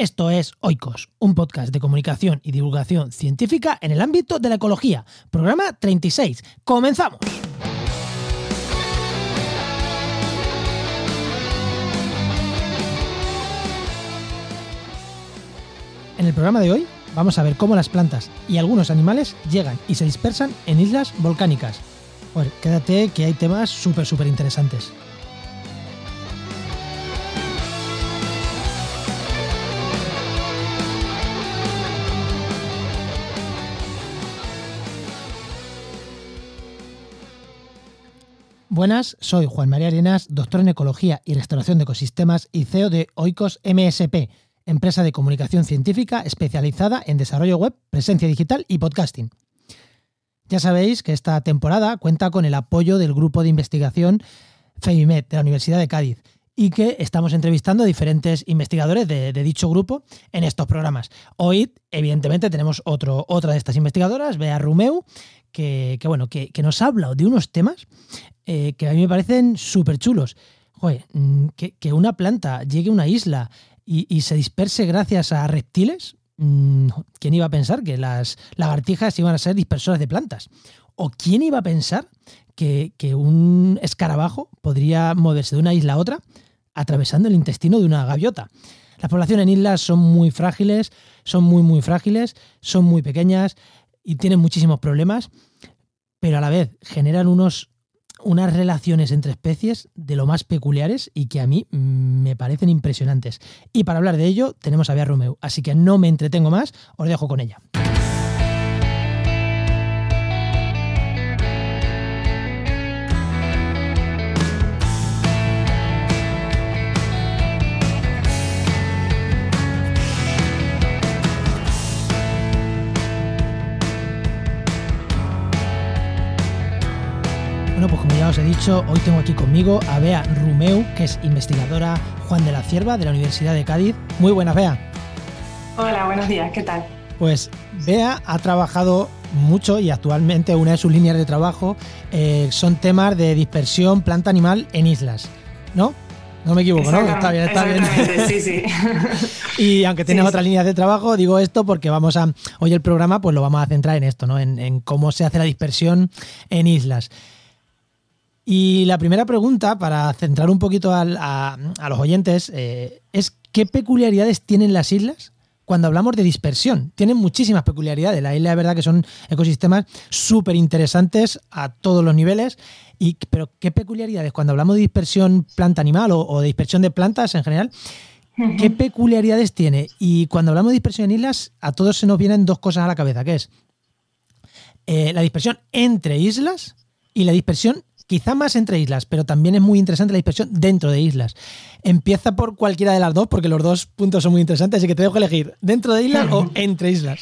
Esto es Oikos, un podcast de comunicación y divulgación científica en el ámbito de la ecología. Programa 36. ¡Comenzamos! En el programa de hoy vamos a ver cómo las plantas y algunos animales llegan y se dispersan en islas volcánicas. Bueno, quédate que hay temas súper, súper interesantes. Buenas, soy Juan María Arenas, doctor en Ecología y Restauración de Ecosistemas y CEO de Oikos MSP, empresa de comunicación científica especializada en desarrollo web, presencia digital y podcasting. Ya sabéis que esta temporada cuenta con el apoyo del grupo de investigación FEMIMED de la Universidad de Cádiz y que estamos entrevistando a diferentes investigadores de, dicho grupo en estos programas. Hoy, evidentemente, tenemos otro, otra de estas investigadoras, Bea Rumeu, que, bueno, que, nos ha hablado de unos temas eh, que a mí me parecen súper chulos. Joder, mm, que, una planta llegue a una isla y, se disperse gracias a reptiles, mm, ¿quién iba a pensar que las lagartijas iban a ser dispersoras de plantas? ¿O quién iba a pensar que, que un escarabajo podría moverse de una isla a otra atravesando el intestino de una gaviota? Las poblaciones en islas son muy frágiles, son muy, muy frágiles, son muy pequeñas y tienen muchísimos problemas, pero a la vez generan unos unas relaciones entre especies de lo más peculiares y que a mí me parecen impresionantes. Y para hablar de ello tenemos a Bea Romeu, así que no me entretengo más, os dejo con ella. Dicho, hoy tengo aquí conmigo a Bea Rumeu, que es investigadora Juan de la Cierva de la Universidad de Cádiz. Muy buenas, Bea. Hola, buenos días, ¿qué tal? Pues Bea ha trabajado mucho y actualmente una de sus líneas de trabajo eh, son temas de dispersión planta animal en islas, ¿no? No me equivoco, ¿no? Está bien, está bien. Sí, sí. y aunque tienes otras líneas de trabajo, digo esto porque vamos a. Hoy el programa, pues lo vamos a centrar en esto, ¿no? en cómo se hace la dispersión en islas. Y la primera pregunta, para centrar un poquito a, los oyentes, eh, es ¿qué peculiaridades tienen las islas cuando hablamos de dispersión? Tienen muchísimas peculiaridades. La isla es verdad que son ecosistemas súper interesantes a todos los niveles. Y, pero ¿qué peculiaridades cuando hablamos de dispersión planta-animal o, de dispersión de plantas en general? ¿Qué peculiaridades tiene? Y cuando hablamos de dispersión en islas, a todos se nos vienen dos cosas a la cabeza, que es eh, la dispersión entre islas y la dispersión quizá más entre islas, pero también es muy interesante la dispersión dentro de islas. Empieza por cualquiera de las dos, porque los dos puntos son muy interesantes, así que te dejo elegir, ¿dentro de islas o entre islas?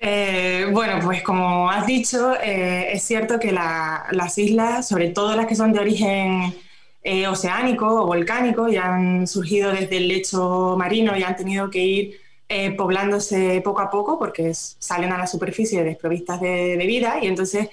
Eh, bueno, pues como has dicho, eh, es cierto que las islas, sobre todo las que son de origen eh, oceánico o volcánico, ya han surgido desde el lecho marino y han tenido que ir poblándose poco a poco porque salen a la superficie desprovistas de, de vida y entonces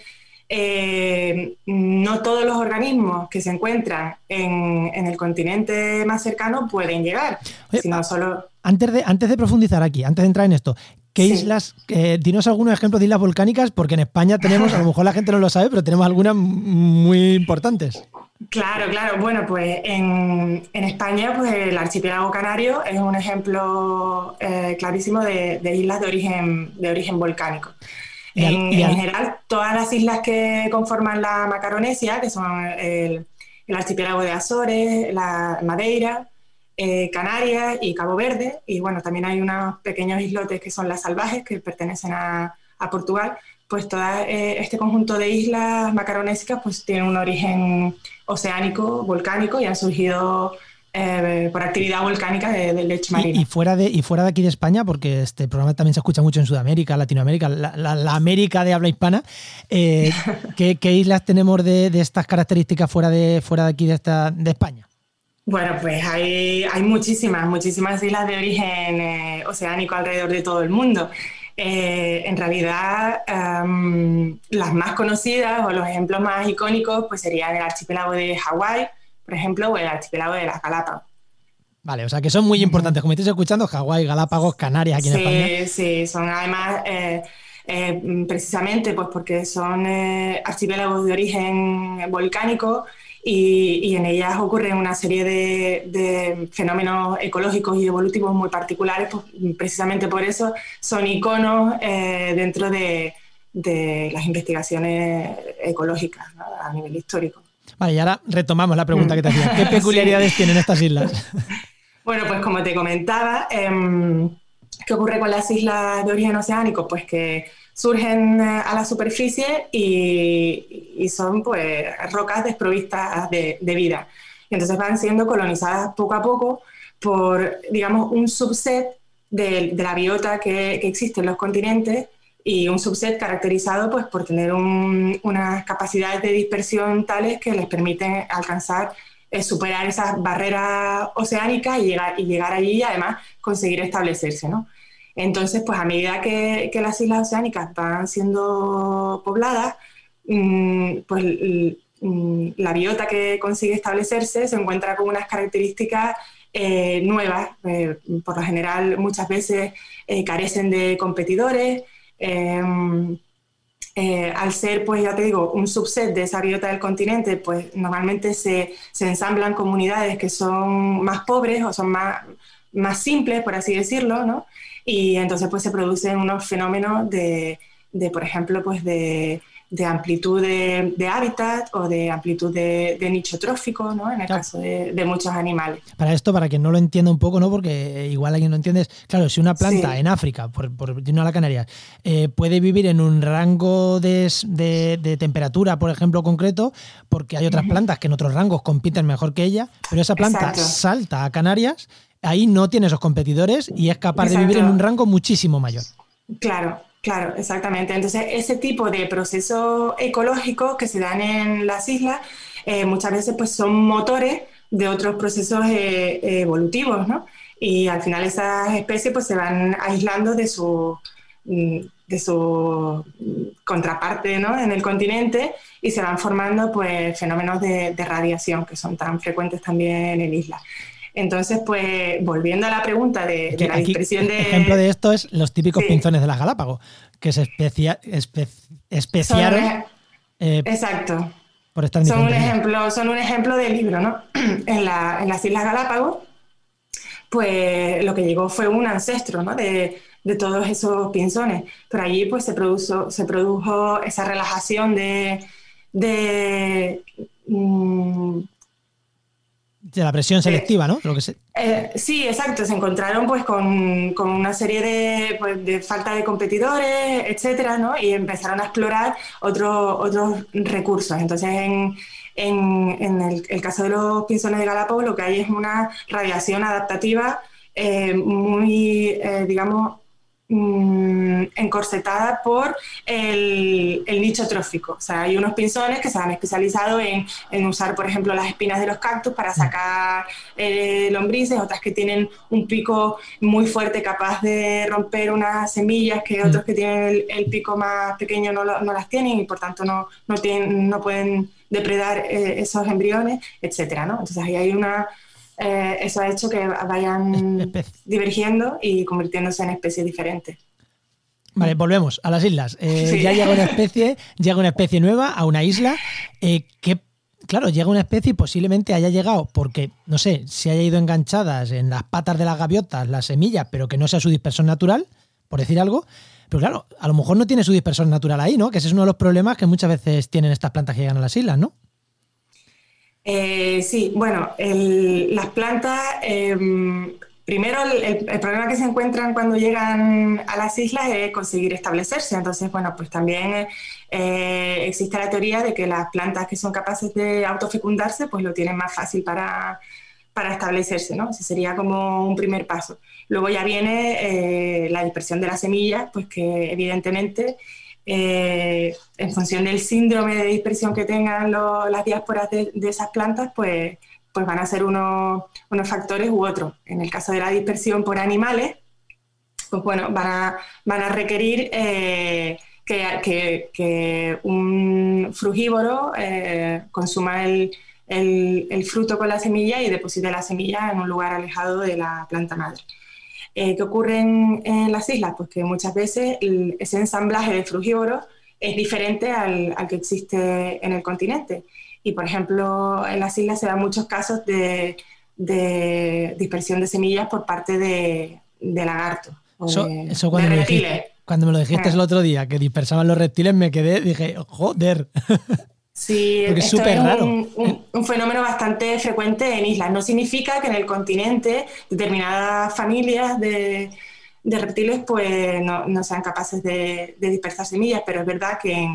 eh, no todos los organismos que se encuentran en, el continente más cercano pueden llegar, sino solo... Antes de, antes de profundizar aquí, antes de entrar en esto, ¿qué islas, eh, dinos algunos ejemplos de islas volcánicas? Porque en España tenemos, a lo mejor la gente no lo sabe, pero tenemos algunas muy importantes. Claro, claro. Bueno, pues en, España, pues el archipiélago canario es un ejemplo eh, clarísimo de, de, islas de origen, de origen volcánico en, general, todas las islas que conforman la Macaronesia, que son el, archipiélago de Azores, la Madeira, eh, Canarias y Cabo Verde, y bueno, también hay unos pequeños islotes que son las salvajes, que pertenecen a, Portugal, pues todo eh, este conjunto de islas macaronésicas pues tienen un origen oceánico, volcánico, y han surgido eh, por actividad volcánica del lecho marino. Y, fuera de, y fuera de aquí de España, porque este programa también se escucha mucho en Sudamérica, Latinoamérica, la, América de habla hispana, eh, ¿qué, islas tenemos de, estas características fuera de, fuera de aquí de, esta, de España? Bueno, pues hay, hay muchísimas, muchísimas islas de origen eh, oceánico alrededor de todo el mundo. en realidad, em, las más conocidas o los ejemplos más icónicos pues serían el archipiélago de Hawái, por ejemplo, o el archipiélago de las Galápagos. Vale, o sea que son muy importantes. Como estáis escuchando, Hawái, Galápagos, Canarias aquí en España. Sí, sí, son además eh, eh, precisamente pues porque son eh, archipiélagos de origen volcánico y, en ellas ocurren una serie de, fenómenos ecológicos y evolutivos muy particulares, pues precisamente por eso son iconos dentro de, las investigaciones ecológicas a nivel histórico. Vale, y ahora retomamos la pregunta que te hacía. ¿Qué peculiaridades tienen estas islas? Bueno, pues como te comentaba, em, ¿qué ocurre con las islas de origen oceánico? Pues que surgen eh, a la superficie y, son pues rocas desprovistas de, vida. Y entonces van siendo colonizadas poco a poco por, digamos, un subset de, la biota que, existe en los continentes y un subset caracterizado pues, por tener unas capacidades de dispersión tales que les permiten alcanzar es superar esas barreras oceánicas y llegar, y llegar allí y además conseguir establecerse, ¿no? Entonces, pues a medida que, las islas oceánicas van siendo pobladas, mm, pues mm, la biota que consigue establecerse se encuentra con unas características eh, nuevas. Eh, por lo general, muchas veces eh, carecen de competidores. Eh, al ser, pues ya te digo, un subset de esa biota del continente, pues normalmente se, ensamblan comunidades que son más pobres o son más, más simples, por así decirlo, ¿no? Y entonces pues se producen unos fenómenos de, de por ejemplo, pues de de amplitud de, hábitat o de amplitud de, nicho trófico, ¿no? En el caso de, muchos animales. Para esto, para que no lo entienda un poco, ¿no? Porque igual alguien no entiende, claro, si una planta en África, por, por a la Canaria, eh, puede vivir en un rango de, temperatura, por ejemplo, concreto, porque hay otras plantas que en otros rangos compiten mejor que ella, pero esa planta salta a Canarias, ahí no tiene esos competidores y es capaz de vivir en un rango muchísimo mayor. Claro, Claro, exactamente. Entonces, ese tipo de procesos ecológicos que se dan en las islas eh, muchas veces pues, son motores de otros procesos eh, evolutivos, ¿no? Y al final esas especies pues, se van aislando de su, mm, de su contraparte ¿no? en el continente y se van formando pues, fenómenos de, de radiación que son tan frecuentes también en islas. Entonces, pues volviendo a la pregunta de, la dispersión de... Ejemplo de esto es los típicos pinzones de las Galápagos, que se especia, especiaron... Eh, exacto. Por estar son un ejemplo, son un ejemplo de libro, ¿no? en, las Islas Galápagos, pues lo que llegó fue un ancestro, ¿no? De, todos esos pinzones. Pero allí pues se produjo, se produjo esa relajación de, de mm, de la presión selectiva, ¿no? Lo que eh, sí, exacto. Se encontraron pues con, una serie pues, de, falta de competidores, etcétera, ¿no? Y empezaron a explorar otros otros recursos. Entonces, en, el, caso de los pinzones de Galápagos, lo que hay es una radiación adaptativa eh, muy, eh, digamos, Mm, encorsetada por el, nicho trófico. O sea, hay unos pinzones que se han especializado en, usar, por ejemplo, las espinas de los cactus para sacar eh, lombrices, otras que tienen un pico muy fuerte capaz de romper unas semillas que otros que tienen el, pico más pequeño no, las tienen y por tanto no, no, tienen, no pueden depredar eh, esos embriones, etcétera, ¿no? Entonces ahí hay una eh, eso ha hecho que vayan divergiendo y convirtiéndose en especies diferentes. Vale, volvemos a las islas. Eh, ya llega una especie, llega una especie nueva a una isla eh, que, claro, llega una especie y posiblemente haya llegado porque, no sé, se haya ido enganchadas en las patas de las gaviotas, las semillas, pero que no sea su dispersor natural, por decir algo. Pero claro, a lo mejor no tiene su dispersor natural ahí, ¿no? Que ese es uno de los problemas que muchas veces tienen estas plantas que llegan a las islas, ¿no? Eh, sí, bueno, las plantas, em, primero el, problema que se encuentran cuando llegan a las islas es conseguir establecerse. Entonces, bueno, pues también eh, existe la teoría de que las plantas que son capaces de autofecundarse, pues lo tienen más fácil para, para establecerse, ¿no? Ese sería como un primer paso. Luego ya viene eh, la dispersión de las semillas, pues que evidentemente eh, en función del síndrome de dispersión que tengan las diásporas de, esas plantas, pues, pues van a ser unos, factores u otros. En el caso de la dispersión por animales, pues bueno, van a, van a requerir eh, que, un frugívoro eh, consuma el, el, fruto con la semilla y deposite la semilla en un lugar alejado de la planta madre. Eh, ¿Qué ocurre en, las islas? Pues que muchas veces ese ensamblaje de frugívoros es diferente al, que existe en el continente. Y, por ejemplo, en las islas se dan muchos casos de, dispersión de semillas por parte de, lagartos. eso, cuando, me cuando me lo dijiste el otro día, que dispersaban los reptiles, me quedé, dije, joder. Sí, es raro. Un, fenómeno bastante frecuente en islas. No significa que en el continente determinadas familias de, reptiles pues no, sean capaces de, dispersar semillas, pero es verdad que,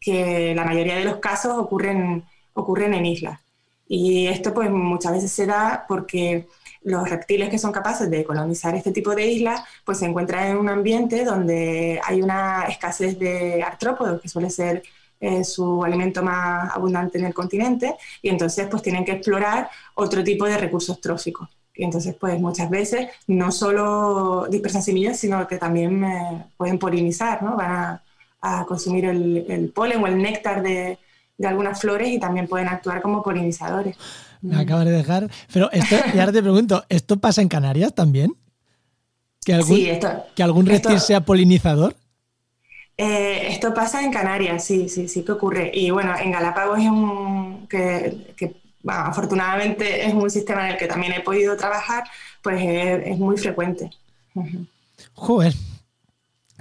que, la mayoría de los casos ocurren, ocurren en islas. Y esto pues muchas veces se da porque los reptiles que son capaces de colonizar este tipo de islas pues se encuentran en un ambiente donde hay una escasez de artrópodos, que suele ser su alimento más abundante en el continente y entonces pues tienen que explorar otro tipo de recursos tróficos. Y entonces pues muchas veces no solo dispersan semillas, sino que también eh, pueden polinizar, ¿no? Van a, consumir el, polen o el néctar de, algunas flores y también pueden actuar como polinizadores. Me acabas de dejar. Pero esto, y ahora te pregunto, ¿esto pasa en Canarias también? ¿Que algún, ¿que algún reptil sea polinizador? Eh, esto pasa en Canarias, sí, sí, sí que ocurre. Y bueno, en Galápagos es un que, afortunadamente es un sistema en el que también he podido trabajar, pues es, muy frecuente. Joder.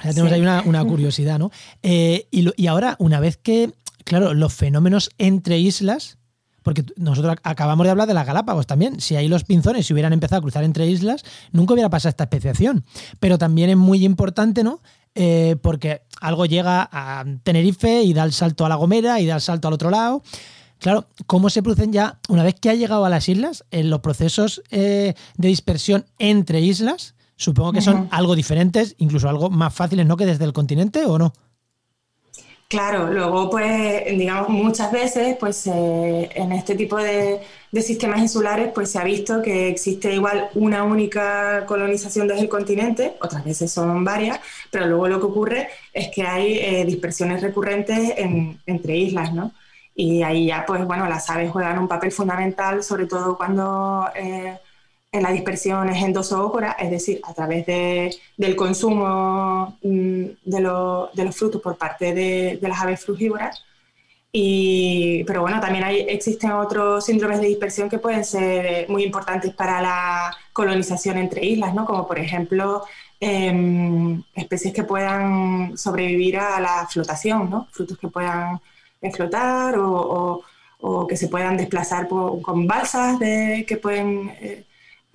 Ya tenemos ahí una, curiosidad, ¿no? Eh, y, y ahora, una vez que, claro, los fenómenos entre islas, porque nosotros acabamos de hablar de las Galápagos también. Si ahí los pinzones se hubieran empezado a cruzar entre islas, nunca hubiera pasado esta especiación. Pero también es muy importante, ¿no? Eh, porque algo llega a Tenerife y da el salto a La Gomera y da el salto al otro lado. Claro, ¿cómo se producen ya, una vez que ha llegado a las islas, en los procesos eh, de dispersión entre islas? Supongo que son algo diferentes, incluso algo más fáciles, ¿no? Que desde el continente, ¿o no? Claro, luego pues digamos muchas veces pues eh, en este tipo de, sistemas insulares pues se ha visto que existe igual una única colonización desde el continente, otras veces son varias, pero luego lo que ocurre es que hay eh, dispersiones recurrentes entre islas, ¿no? Y ahí ya pues bueno las aves juegan un papel fundamental, sobre todo cuando eh, en la dispersión es endosócora, es decir, a través del consumo mm, de, los frutos por parte de, las aves frugívoras. Y, pero bueno, también hay, existen otros síndromes de dispersión que pueden ser muy importantes para la colonización entre islas, ¿no? como por ejemplo em, especies que puedan sobrevivir a la flotación, ¿no? frutos que puedan flotar o, que se puedan desplazar con balsas de, que pueden... Eh,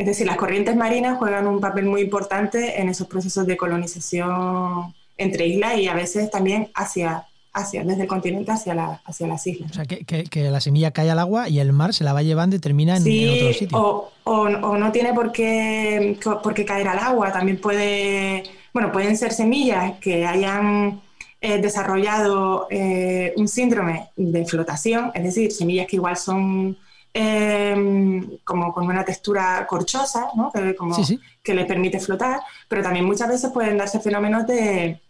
es decir, las corrientes marinas juegan un papel muy importante en esos procesos de colonización entre islas y a veces también hacia, hacia desde el continente hacia, hacia las islas. O sea, que, la semilla cae al agua y el mar se la va llevando y termina en, otro sitio. O, o, no tiene por qué, por qué caer al agua, también puede, bueno, pueden ser semillas que hayan eh, desarrollado eh, un síndrome de flotación, es decir, semillas que igual son Em, como con una textura corchosa, ¿no? que, como, que le permite flotar, pero también muchas veces pueden darse fenómenos de,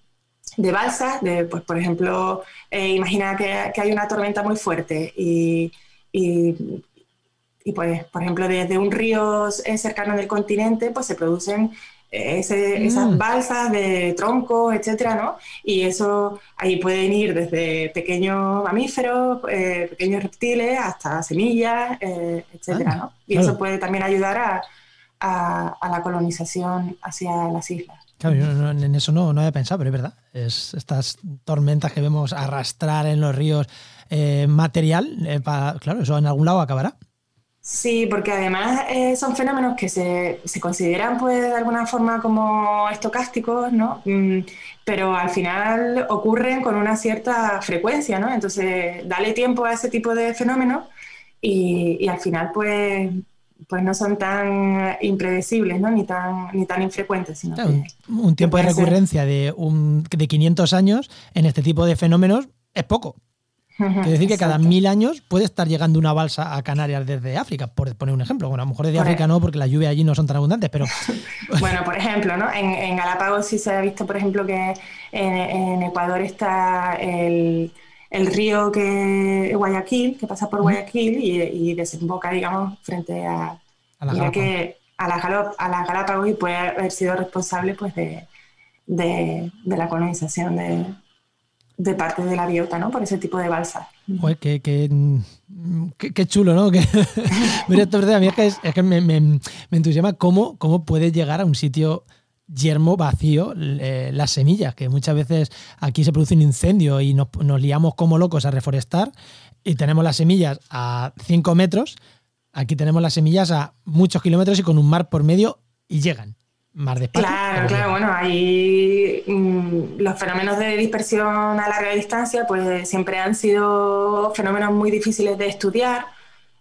de balsas, de, pues, por ejemplo, eh, imagina que, que, hay una tormenta muy fuerte y, y, y, pues, por ejemplo, desde un río cercano del continente, pues se producen esas mm. balsas de troncos, etcétera, ¿no? Y eso ahí pueden ir desde pequeños mamíferos, eh, pequeños reptiles, hasta semillas, eh, etcétera, ¿no? Y eso puede también ayudar a, la colonización hacia las islas. Claro, yo en eso no, no había pensado, pero es verdad. Es estas tormentas que vemos arrastrar en los ríos eh, material, claro, eso en algún lado acabará. Sí, porque además eh, son fenómenos que se, se, consideran pues de alguna forma como estocásticos, ¿no? Mm, pero al final ocurren con una cierta frecuencia, ¿no? Entonces, dale tiempo a ese tipo de fenómenos y, y al final pues pues no son tan impredecibles, ¿no? Ni tan, ni tan infrecuentes. Sino un tiempo de recurrencia de, un, de 500 años en este tipo de fenómenos es poco. Quiere decir que cada mil años puede estar llegando una balsa a Canarias desde África, por poner un ejemplo. Bueno, a lo mejor desde África no, porque las lluvias allí no son tan abundantes, pero... bueno, por ejemplo, ¿no? En, Galápagos sí se ha visto, por ejemplo, que en, Ecuador está el, el río que Guayaquil, que pasa por Guayaquil y, desemboca, digamos, frente a, a la a las, Galápagos y puede haber sido responsable pues, de, la colonización de, de parte de la biota, ¿no? Por ese tipo de balsas. Pues qué, chulo, ¿no? Mira, a mí es que, me, me, entusiasma cómo, cómo puede llegar a un sitio yermo vacío eh, las semillas, que muchas veces aquí se produce un incendio y nos, nos liamos como locos a reforestar y tenemos las semillas a 5 metros, Aquí tenemos las semillas a muchos kilómetros y con un mar por medio y llegan. Claro, claro, bueno, hay mm, los fenómenos de dispersión a larga distancia, pues siempre han sido fenómenos muy difíciles de estudiar,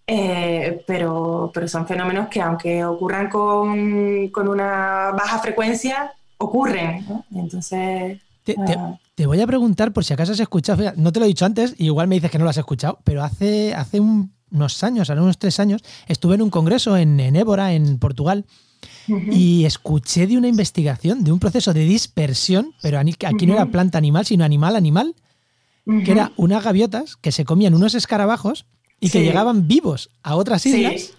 eh, pero, pero son fenómenos que aunque ocurran con, una baja frecuencia, ocurren. Entonces... Ah. Te, voy a preguntar por si acaso has escuchado, no te lo he dicho antes, igual me dices que no lo has escuchado, pero hace, hace un unos años, hace unos tres años, estuve en un congreso en, en Évora, en Portugal, y escuché de una investigación de un proceso de dispersión, pero aquí no era planta animal, sino animal animal, que era unas gaviotas que se comían unos escarabajos y que llegaban vivos a otras islas.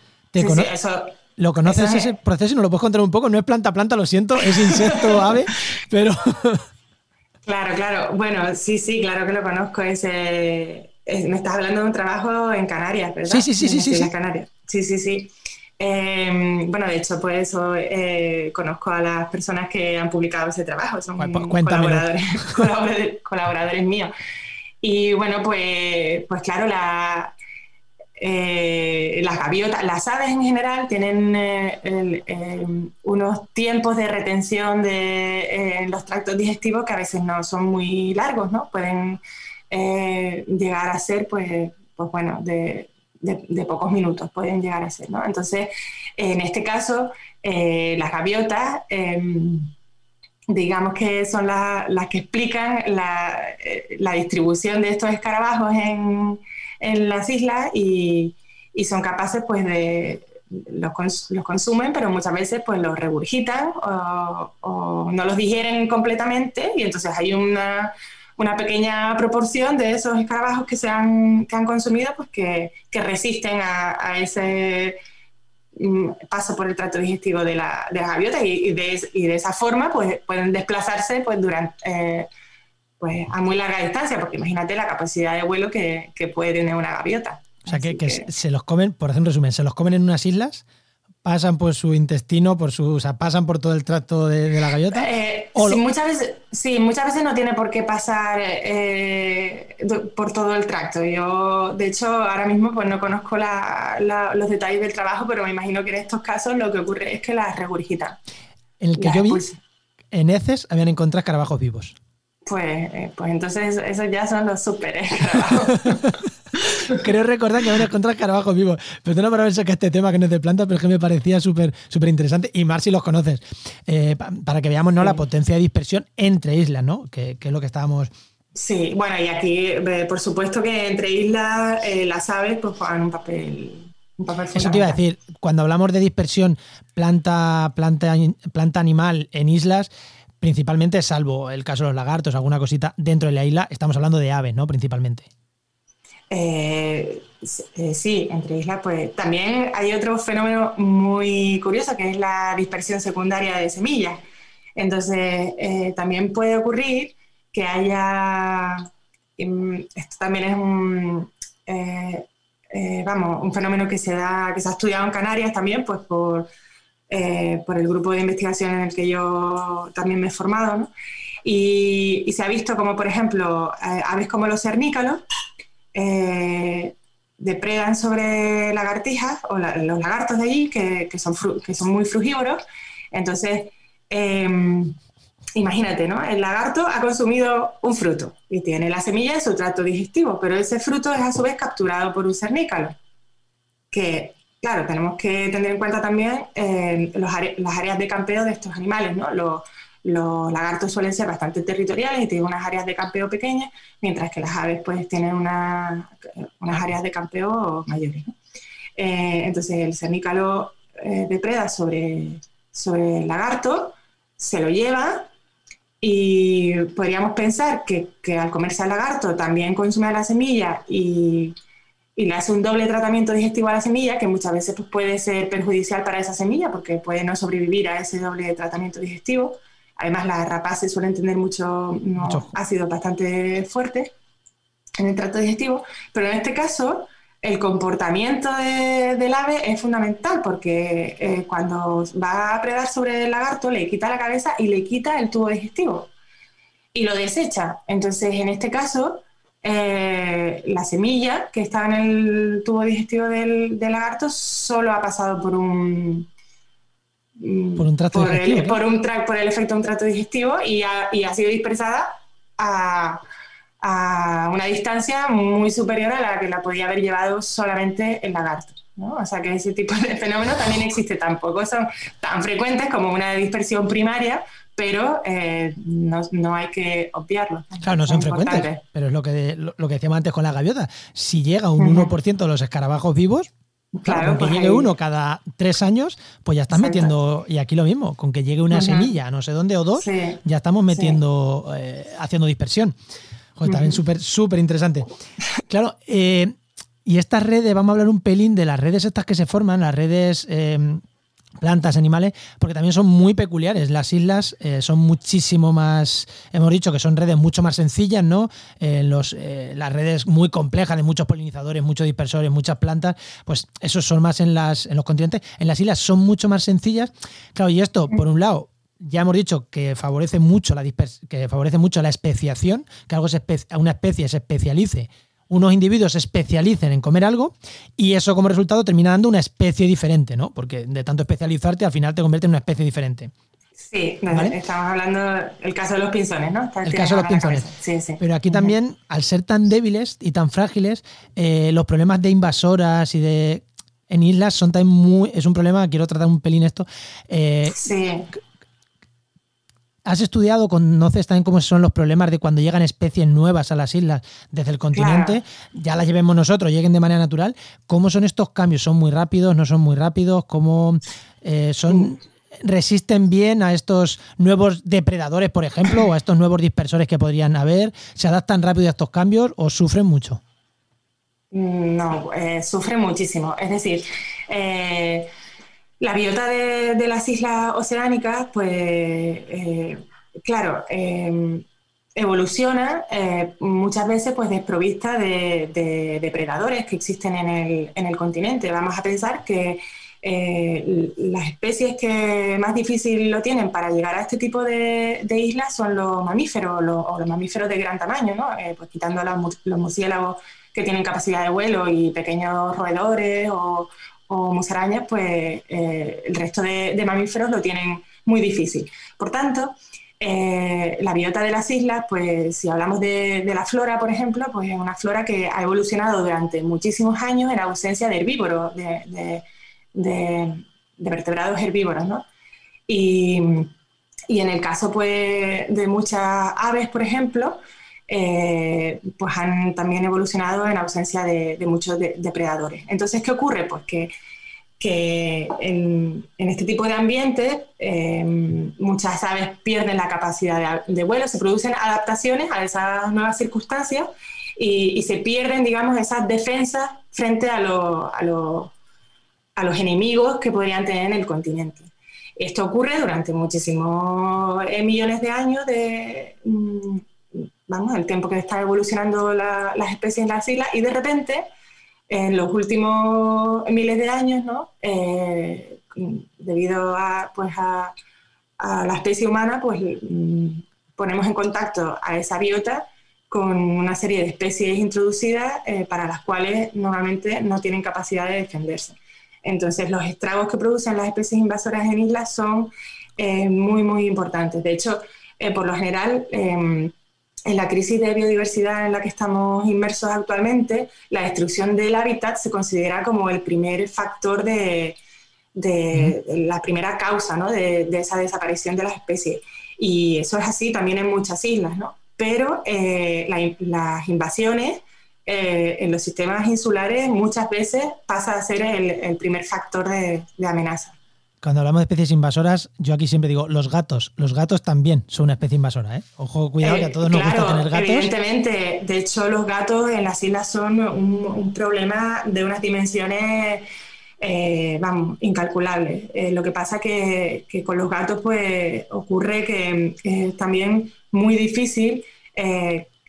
¿Lo conoces ese proceso y nos lo puedes contar un poco? No es planta planta, lo siento, es insecto ave, pero... Claro, claro. Bueno, sí, sí, claro que lo conozco. Ese, me estás hablando de un trabajo en Canarias, ¿verdad? Sí, sí, sí, sí, sí, Canarias. Sí, sí, sí. Em, bueno, de hecho, pues eso, eh, conozco a las personas que han publicado ese trabajo, son pues, colaboradores, colaboradores, míos. Y bueno, pues, pues claro, la, eh, las gaviotas, las aves en general tienen eh, unos tiempos de retención de, en los tractos digestivos que a veces no son muy largos, ¿no? Pueden llegar a ser, pues, pues bueno, de, pocos minutos pueden llegar a ser, ¿no? Entonces, en este caso, eh, las gaviotas, em, digamos que son las que explican eh, la, distribución de estos escarabajos en, las islas y, son capaces, pues, de, los, los, consumen, pero muchas veces pues los regurgitan o, o, no los digieren completamente y entonces hay una, una pequeña proporción de esos escarabajos que se han, que han consumido, pues que, que resisten a, ese mm, paso por el trato digestivo de la, de gaviota y, de, y, de, esa forma pues pueden desplazarse pues durante eh, pues a muy larga distancia, porque imagínate la capacidad de vuelo que, que puede tener una gaviota. O sea, que, que, se los comen, por ejemplo, resumen, se los comen en unas islas pasan por su intestino, por su, o sea, pasan por todo el tracto de, la gallota. Eh, sí, muchas veces, sí, muchas veces no tiene por qué pasar eh, por todo el tracto. Yo, de hecho, ahora mismo pues no conozco los detalles del trabajo, pero me imagino que en estos casos lo que ocurre es que las regurgitan. En el que yo vi, en heces habían encontrado escarabajos vivos. Pues, eh, pues entonces esos ya son los super escarabajos. Creo recordar que van a encontrar escarabajos vivos. Perdona por haber sacado este tema que no es de planta, pero es que me parecía súper súper interesante. Y más si los conoces. Eh, para que veamos ¿no? la potencia de dispersión entre islas, ¿no? Que, es lo que estábamos. Sí, bueno, y aquí, eh, por supuesto que entre islas eh, las aves pues, juegan un papel. Un papel Eso te iba a decir, cuando hablamos de dispersión planta, planta, planta animal en islas, principalmente, salvo el caso de los lagartos, alguna cosita dentro de la isla, estamos hablando de aves, ¿no? Principalmente. Eh, eh, sí, entre islas, pues también hay otro fenómeno muy curioso que es la dispersión secundaria de semillas. Entonces, eh, también puede ocurrir que haya, mm, esto también es un, vamos, un fenómeno que se da, que se ha estudiado en Canarias también, pues por, por el grupo de investigación en el que yo también me he formado, y, y se ha visto como, por ejemplo, aves como los cernícalos, eh, depredan sobre lagartijas o los lagartos de allí, que, son, que son muy frugívoros. Entonces, em, imagínate, ¿no? El lagarto ha consumido un fruto y tiene la semilla en su trato digestivo, pero ese fruto es a su vez capturado por un cernícalo, que, claro, tenemos que tener en cuenta también eh, las áreas de campeo de estos animales, ¿no? Los, los lagartos suelen ser bastante territoriales y tienen unas áreas de campeo pequeñas, mientras que las aves pues tienen unas áreas de campeo mayores. Eh, entonces el cernícalo eh, depreda sobre, sobre el lagarto, se lo lleva Y podríamos pensar que, al comerse al lagarto también consume la semilla y, le hace un doble tratamiento digestivo a la semilla, que muchas veces pues, puede ser perjudicial para esa semilla porque puede no sobrevivir a ese doble tratamiento digestivo. Además, las rapaces suelen tener mucho, ácidos bastante fuertes en el trato digestivo, pero en este caso el comportamiento del ave es fundamental porque eh, cuando va a predar sobre el lagarto le quita la cabeza y le quita el tubo digestivo y lo desecha. Entonces, en este caso, eh, la semilla que está en el tubo digestivo del, lagarto solo ha pasado por un... Por un trato digestivo. El, por, un por el efecto de un trato digestivo y ha sido dispersada a, a una distancia muy superior a la que la podía haber llevado solamente el lagarto. ¿no? O sea que ese tipo de fenómeno también existe tampoco, son tan frecuentes como una dispersión primaria, pero eh, no, hay que obviarlo. Claro, no son frecuentes, pero es lo que, lo, que decíamos antes con la gaviota. Si llega un 1% de los escarabajos vivos, Claro, con que pues llegue uno cada tres años, pues ya estás metiendo, y aquí lo mismo, con que llegue una semilla, no sé dónde, o dos, ya estamos metiendo, eh, haciendo dispersión. También súper, súper interesante. Claro, eh, y estas redes, vamos a hablar un pelín de las redes estas que se forman, las redes plantas, animales, porque también son muy peculiares. Las islas eh, son muchísimo más, hemos dicho que son redes mucho más sencillas, ¿no? Eh, los, las redes muy complejas de muchos polinizadores, muchos dispersores, muchas plantas, pues esos son más en, las, en los continentes. En las islas son mucho más sencillas. Claro, y esto, por un lado, ya hemos dicho que favorece mucho la que favorece mucho la especiación, que algo se una especie se especialice, unos individuos se especialicen en comer algo y eso como resultado termina dando una especie diferente, ¿no? Porque de tanto especializarte al final te convierte en una especie diferente. Sí, estamos hablando del caso de los pinzones, ¿no? El caso de los pinzones. Sí, sí. Pero aquí también, al ser tan débiles y tan frágiles, eh, los problemas de invasoras y de en islas son también muy. Es un problema, quiero tratar un pelín esto. Eh, sí ¿Has estudiado, conoces también cómo son los problemas de cuando llegan especies nuevas a las islas desde el continente? Ya las llevemos nosotros, lleguen de manera natural. ¿Cómo son estos cambios? ¿Son muy rápidos? ¿No son muy rápidos? ¿Cómo eh, son, resisten bien a estos nuevos depredadores, por ejemplo, o a estos nuevos dispersores que podrían haber? ¿Se adaptan rápido a estos cambios o sufren mucho? Mm, no, eh, sufren muchísimo. Es decir, eh, la biota de, las islas oceánicas, pues, eh, claro, em, evoluciona eh, muchas veces pues desprovista de, depredadores que existen en el, continente. Vamos a pensar que eh, las especies que más difícil lo tienen para llegar a este tipo de, islas son los mamíferos o los mamíferos de gran tamaño, ¿no? pues quitando los, los murciélagos que tienen capacidad de vuelo y pequeños roedores o, o musarañas, pues eh, el resto de, mamíferos lo tienen muy difícil. Por tanto, eh, la biota de las islas, pues si hablamos de, la flora, por ejemplo, pues es una flora que ha evolucionado durante muchísimos años en ausencia de herbívoros, de, vertebrados herbívoros, ¿no? Y, en el caso pues, de muchas aves, por ejemplo, eh, pues han también evolucionado en ausencia de, muchos depredadores. Entonces, ¿qué ocurre? Pues que, en, este tipo de ambiente eh, muchas aves pierden la capacidad de, vuelo, se producen adaptaciones a esas nuevas circunstancias y, se pierden, digamos, esas defensas frente a, a, a los enemigos que podrían tener en el continente. Esto ocurre durante muchísimos eh, millones de años de, mm, vamos, el tiempo que está evolucionando las especies en las islas y de repente, en los últimos miles de años. Eh, debido a, pues a, la especie humana, pues mm, ponemos en contacto a esa biota con una serie de especies introducidas eh, para las cuales normalmente no tienen capacidad de defenderse. Entonces, los estragos que producen las especies invasoras en islas son eh, muy, muy importantes. De hecho, por lo general, em, en la crisis de biodiversidad en la que estamos inmersos actualmente, la destrucción del hábitat se considera como el primer factor de, la primera causa ¿no? de, esa desaparición de las especies. Y eso es así también en muchas islas, ¿no? Pero eh, las invasiones eh, en los sistemas insulares muchas veces pasa a ser el, primer factor de, amenaza. Cuando hablamos de especies invasoras, yo aquí siempre digo, los gatos, los gatos también son una especie invasora, ¿eh? Ojo, cuidado, que a todos nos gusta tener gatos. Evidentemente, de hecho, los gatos en las islas son un, problema de unas dimensiones, eh, vamos, incalculables. Eh, lo que pasa que, que con los gatos, pues, ocurre que es también muy difícil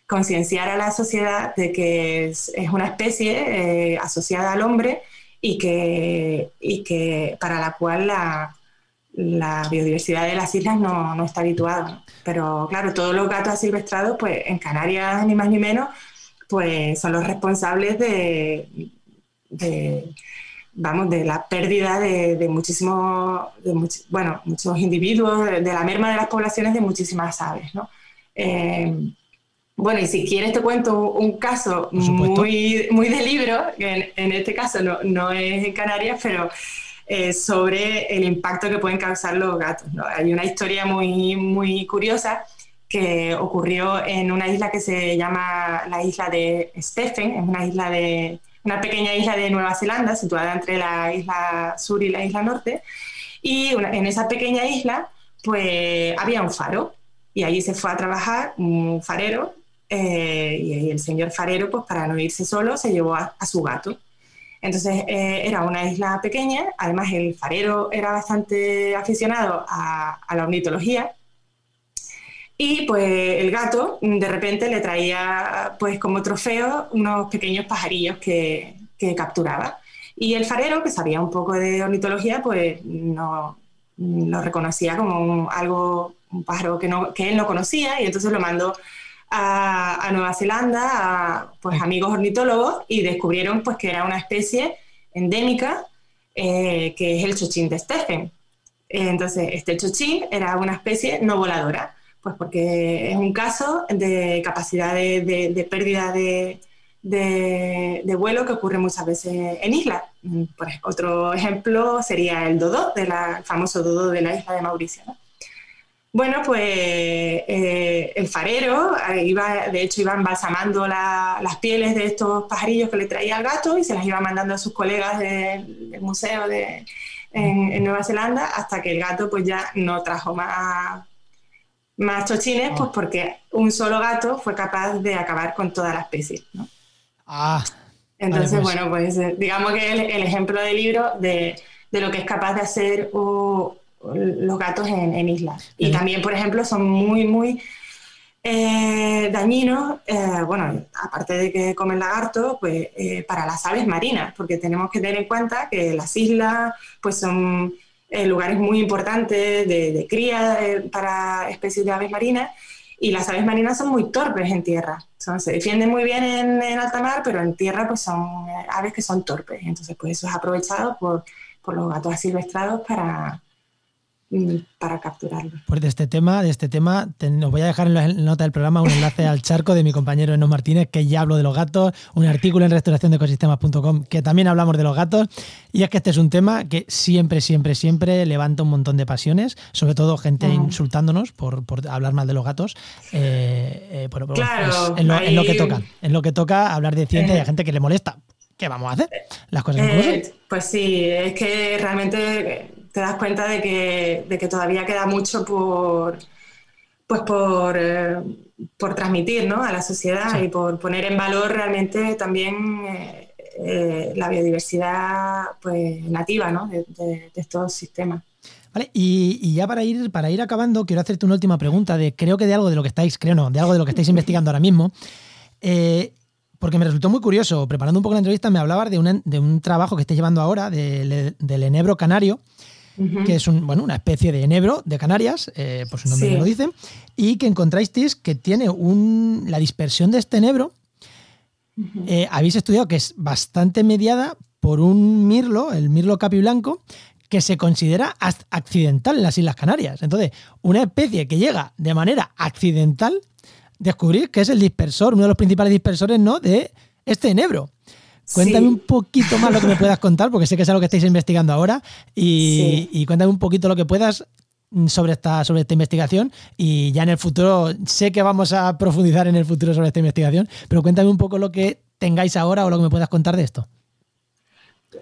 concienciar a la sociedad de que es, una especie asociada al hombre y que, y que para la cual la, biodiversidad de las islas no, no, está habituada. Pero claro, todos los gatos asilvestrados, pues en Canarias ni más ni menos, pues son los responsables de, vamos, de la pérdida de, de muchísimos, bueno, muchos individuos, de, la merma de las poblaciones de muchísimas aves, ¿no? Eh, bueno, y si quieres te cuento un caso muy, muy de libro, que en, este caso no, es en Canarias, pero eh, sobre el impacto que pueden causar los gatos. Hay una historia muy, muy curiosa que ocurrió en una isla que se llama la isla de Stephen, es una isla de una pequeña isla de Nueva Zelanda situada entre la isla sur y la isla norte. Y en esa pequeña isla, pues había un faro y allí se fue a trabajar un farero eh, y el señor farero, pues para no irse solo, se llevó a, su gato. Entonces eh, era una isla pequeña, además el farero era bastante aficionado a, la ornitología y pues el gato de repente le traía pues como trofeo unos pequeños pajarillos que, que capturaba. Y el farero, que sabía un poco de ornitología, pues no lo reconocía como algo, un pájaro que, no, que él no conocía y entonces lo mandó a, Nueva Zelanda, a pues, amigos ornitólogos, y descubrieron pues, que era una especie endémica, eh, que es el chochín de Stephen. Entonces, este chochín era una especie no voladora, pues porque es un caso de capacidad de, pérdida de, de, vuelo que ocurre muchas veces en islas. Pues, otro ejemplo sería el dodo, de la, el famoso dodo de la isla de Mauricio. Bueno, pues eh, el farero eh, iba, de hecho, iba embalsamando las pieles de estos pajarillos que le traía al gato y se las iba mandando a sus colegas del, museo de, en, Nueva Zelanda hasta que el gato pues ya no trajo más, más chochines, pues porque un solo gato fue capaz de acabar con toda la especie. Ah. Entonces, pues. bueno, pues eh, digamos que el, el ejemplo del libro de, de, lo que es capaz de hacer o los gatos en, islas. Y también, por ejemplo, son muy, muy eh, dañinos, eh, bueno, aparte de que comen lagarto, pues eh, para las aves marinas, porque tenemos que tener en cuenta que las islas pues son lugares muy importantes de, cría para especies de aves marinas y las aves marinas son muy torpes en tierra. se defienden muy bien en, en, alta mar, pero en tierra pues son aves que son torpes. Entonces, pues eso es aprovechado por, por los gatos asilvestrados para, para capturarlo. Pues de este tema, de este tema, os voy a dejar en la nota del programa un enlace al charco de mi compañero Eno Martínez, que ya hablo de los gatos, un artículo en restauración de ecosistemas.com que también hablamos de los gatos. Y es que este es un tema que siempre, siempre, siempre levanta un montón de pasiones, sobre todo gente insultándonos por, hablar mal de los gatos. Eh, eh, bueno, pues en, lo, que toca, en lo que toca hablar de ciencia y hay gente que le molesta. ¿Qué vamos a hacer? Las cosas eh, Pues sí, es que realmente te das cuenta de que, de que todavía queda mucho por, pues por, eh, por transmitir ¿no? a la sociedad y por poner en valor realmente también eh, eh, la biodiversidad pues, nativa ¿no? de, estos sistemas. Vale, y, ya para ir, para ir acabando, quiero hacerte una última pregunta de creo que de algo de lo que estáis, creo no, de algo de lo que estáis investigando ahora mismo. porque me resultó muy curioso, preparando un poco la entrevista, me hablabas de un, de un trabajo que estáis llevando ahora del enebro canario, que es un, bueno, una especie de enebro de Canarias, eh, por su nombre lo dice, y que encontráis que tiene un, la dispersión de este enebro. Eh, habéis estudiado que es bastante mediada por un mirlo, el mirlo capiblanco, que se considera accidental en las Islas Canarias. Entonces, una especie que llega de manera accidental, descubrir que es el dispersor, uno de los principales dispersores ¿no? de este enebro. Cuéntame un poquito más lo que me puedas contar, porque sé que es algo que estáis investigando ahora, y, cuéntame un poquito lo que puedas sobre esta, sobre esta investigación y ya en el futuro, sé que vamos a profundizar en el futuro sobre esta investigación, pero cuéntame un poco lo que tengáis ahora o lo que me puedas contar de esto.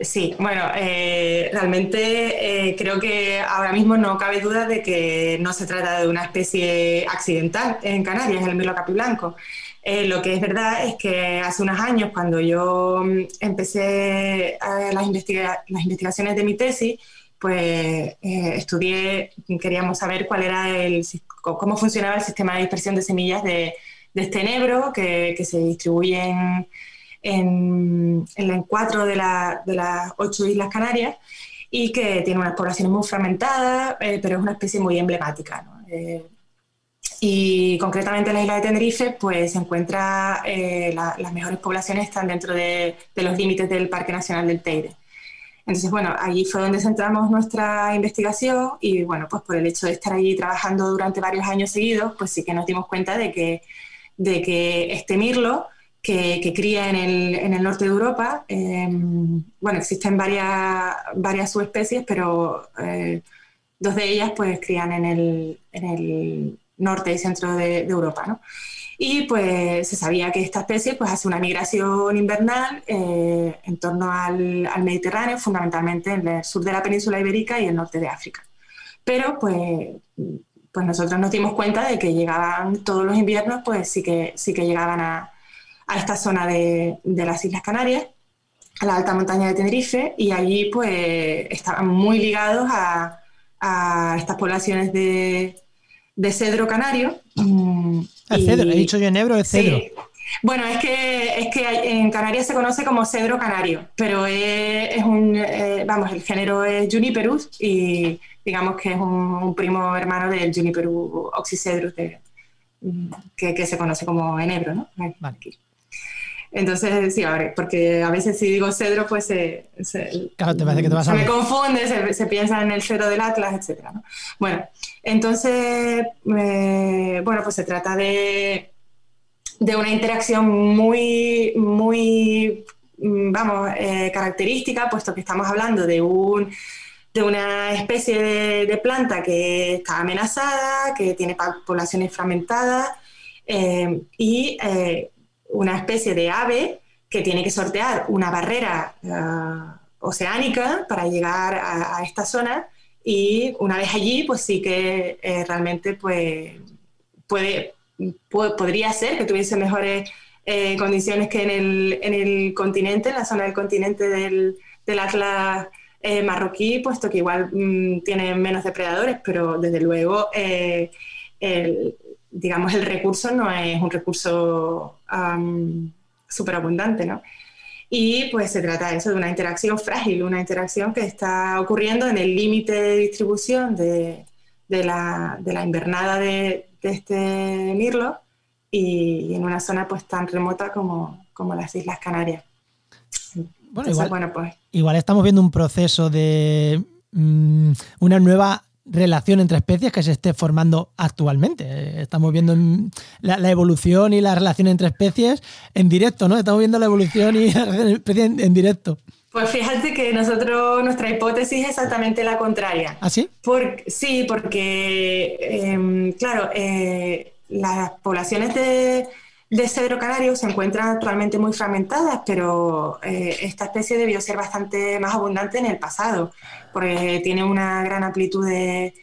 Sí, bueno, eh, realmente eh, creo que ahora mismo no cabe duda de que no se trata de una especie accidental en Canarias, el mirlo capiblanco. Eh, lo que es verdad es que hace unos años, cuando yo mm, empecé las, las investigaciones de mi tesis, pues estudié, queríamos saber cuál era el, cómo funcionaba el sistema de dispersión de semillas de, este enebro que, se distribuyen en, en cuatro de, de, las ocho islas Canarias y que tiene unas poblaciones muy fragmentadas, eh, pero es una especie muy emblemática. Eh, y concretamente en la isla de Tenerife, pues se encuentra, eh, las mejores poblaciones están dentro de, de, los límites del Parque Nacional del Teide. Entonces, bueno, allí fue donde centramos nuestra investigación y, bueno, pues por el hecho de estar allí trabajando durante varios años seguidos, pues sí que nos dimos cuenta de que, de que este mirlo que, cría en el, en el, norte de Europa. Em, bueno, existen varias, varias subespecies, pero eh, dos de ellas pues crían en el, en el norte y centro de, Europa. ¿no? Y pues se sabía que esta especie pues, hace una migración invernal eh, en torno al, al, Mediterráneo, fundamentalmente en el sur de la península ibérica y el norte de África. Pero pues, pues nosotros nos dimos cuenta de que llegaban todos los inviernos, pues sí que, sí que llegaban a, a esta zona de, las Islas Canarias, a la alta montaña de Tenerife, y allí pues estaban muy ligados a, estas poblaciones de, cedro canario. Mm, ¿El cedro? ¿He dicho yo en Ebro es cedro? Bueno, es que, es que en Canarias se conoce como cedro canario, pero es, un, eh, vamos, el género es Juniperus y digamos que es un, primo hermano del Juniperus oxycedrus mm, que, se conoce como enebro, ¿no? Vale. Entonces, sí, a porque a veces si digo cedro, pues se, claro, te parece que te vas a me confunde, se, piensa en el cedro del Atlas, etc. Bueno, entonces, eh, bueno, pues se trata de, de una interacción muy, muy, mm, vamos, eh, característica, puesto que estamos hablando de un de una especie de, planta que está amenazada, que tiene poblaciones fragmentadas eh, y una especie de ave que tiene que sortear una barrera eh, oceánica para llegar a, esta zona. Y una vez allí, pues sí que eh, realmente pues, puede, podría ser que tuviese mejores eh, condiciones que en el, en el, continente, en la zona del continente del, del Atlas marroquí, puesto que igual mm, tiene menos depredadores, pero desde luego el, digamos, el recurso no es un recurso um, súper abundante, ¿no? Y pues se trata de eso, de una interacción frágil, una interacción que está ocurriendo en el límite de distribución de, de, la, de la, invernada de, de, este mirlo y en una zona pues tan remota como, como las Islas Canarias. Bueno, igual, bueno, pues. igual estamos viendo un proceso de mm, una nueva relación entre especies que se esté formando actualmente. Estamos viendo la, evolución y la relación entre especies en directo, ¿no? Estamos viendo la evolución y la relación entre especies en, directo. Pues fíjate que nosotros, nuestra hipótesis es exactamente la contraria. ¿Ah, sí? sí, porque, em, claro, eh, las poblaciones de, de cedro canario se encuentran actualmente muy fragmentadas, pero eh, esta especie debió ser bastante más abundante en el pasado, porque tiene una gran amplitud de,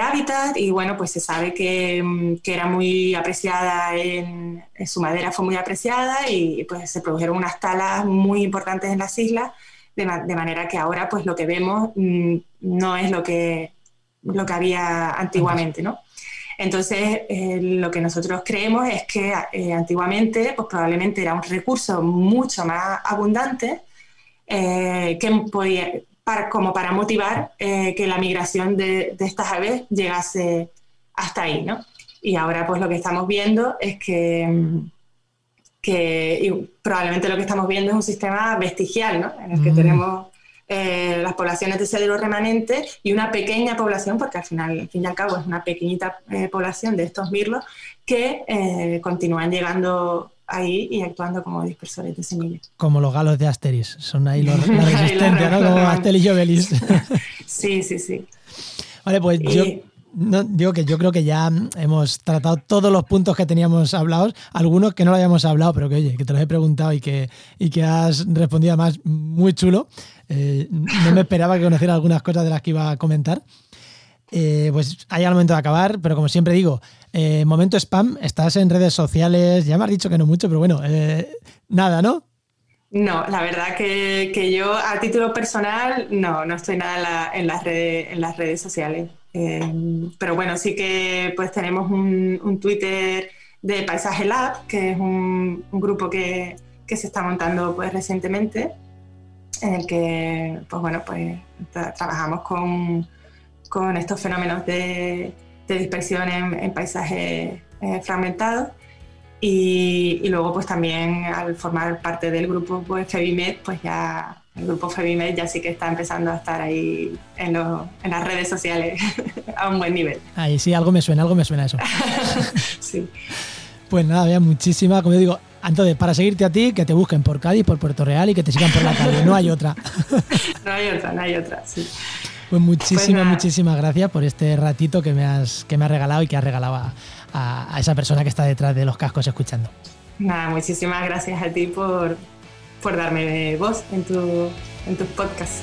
hábitat y bueno, pues se sabe que, mm, era muy apreciada, en, su madera fue muy apreciada y pues se produjeron unas talas muy importantes en las islas, de, manera que ahora pues lo que vemos mm, no es lo que, lo que había antiguamente, ¿no? Entonces, eh, lo que nosotros creemos es que eh, antiguamente, pues probablemente era un recurso mucho más abundante eh, que podía, como para motivar que la migración de, estas aves llegase hasta ahí, ¿no? Y ahora, pues lo que estamos viendo es que, que probablemente lo que estamos viendo es un sistema vestigial, ¿no? En el que mm. tenemos eh, las poblaciones de cedro remanente y una pequeña población, porque al final, al fin y al cabo, es una pequeñita eh, población de estos mirlos que eh, continúan llegando ahí y actuando como dispersores de semillas. Como los galos de Asteris, son ahí los, la resistencia, ¿no? Como Asteris y Obelis. sí, sí, sí. Vale, pues yo No, digo que yo creo que ya hemos tratado todos los puntos que teníamos hablados, algunos que no lo habíamos hablado, pero que oye, que te los he preguntado y que, y que has respondido además muy chulo. Eh, no me esperaba que conociera algunas cosas de las que iba a comentar. Eh, pues hay al momento de acabar, pero como siempre digo, eh, momento spam, estás en redes sociales, ya me has dicho que no mucho, pero bueno, nada, ¿no? No, la verdad que, yo a título personal no, no estoy nada en, las, redes, en las redes sociales. pero bueno, sí que pues tenemos un, Twitter de Paisaje Lab, que es un, grupo que, que, se está montando pues recientemente en el que pues bueno, pues trabajamos con, con, estos fenómenos de, de dispersión en, paisajes eh, fragmentados. Y, y, luego pues también al formar parte del grupo pues Febimed, pues ya el grupo Febimed ya sí que está empezando a estar ahí en, en las redes sociales a un buen nivel. Ahí sí, algo me suena, algo me suena eso. sí. Pues nada, había muchísima, como digo, entonces, para seguirte a ti, que te busquen por Cádiz, por Puerto Real y que te sigan por la calle. No hay otra. no hay otra, no hay otra, sí. Pues muchísimas, pues muchísimas gracias por este ratito que me has, que me has regalado y que has regalado a, esa persona que está detrás de los cascos escuchando. Nada, muchísimas gracias a ti por, por darme voz en tu, en tu podcast.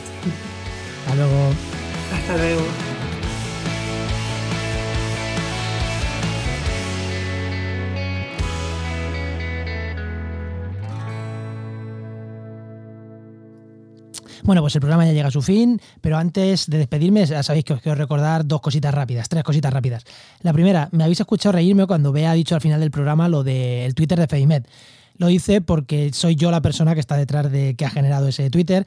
Hasta luego. Hasta luego. Bueno, pues el programa ya llega a su fin, pero antes de despedirme, ya sabéis que os quiero recordar dos cositas rápidas, tres cositas rápidas. La primera, me habéis escuchado reírme cuando vea dicho al final del programa lo del Twitter de Feimed. Lo hice porque soy yo la persona que está detrás de que ha generado ese Twitter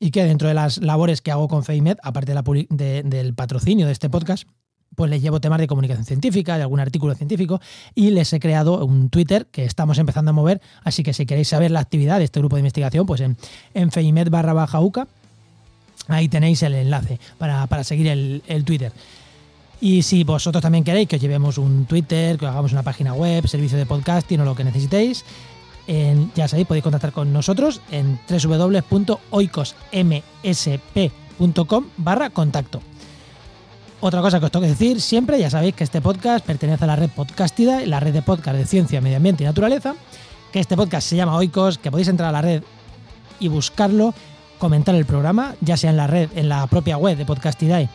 y que dentro de las labores que hago con Feimed, aparte del patrocinio de este podcast, pues les llevo temas de comunicación científica, de algún artículo científico, y les he creado un Twitter que estamos empezando a mover, así que si queréis saber la actividad de este grupo de investigación, pues en, en barra baja UCA, ahí tenéis el enlace para, seguir el, Twitter. Y si vosotros también queréis que os llevemos un Twitter, que os hagamos una página web, servicio de podcasting o lo que necesitéis, ya sabéis, podéis contactar con nosotros en www.oicosmsp.com barra contacto. Otra cosa que os tengo que decir siempre, ya sabéis que este podcast pertenece a la red Podcastida, la red de podcast de ciencia, medio ambiente y naturaleza, que este podcast se llama Oikos, que podéis entrar a la red y buscarlo, comentar el programa, ya sea en la red, en la propia web de Podcastidae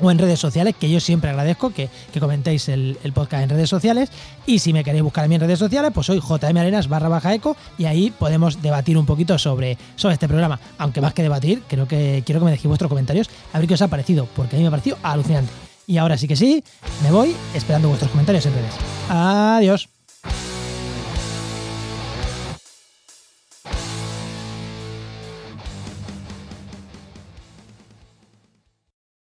o en redes sociales, que yo siempre agradezco que, comentéis el, podcast en redes sociales. Y si me queréis buscar a mí en redes sociales, pues soy JM Arenas barra baja eco y ahí podemos debatir un poquito sobre, sobre este programa. Aunque más que debatir, creo que quiero que me dejéis vuestros comentarios a ver qué os ha parecido, porque a mí me ha parecido alucinante. Y ahora sí que sí, me voy esperando vuestros comentarios en redes. Adiós.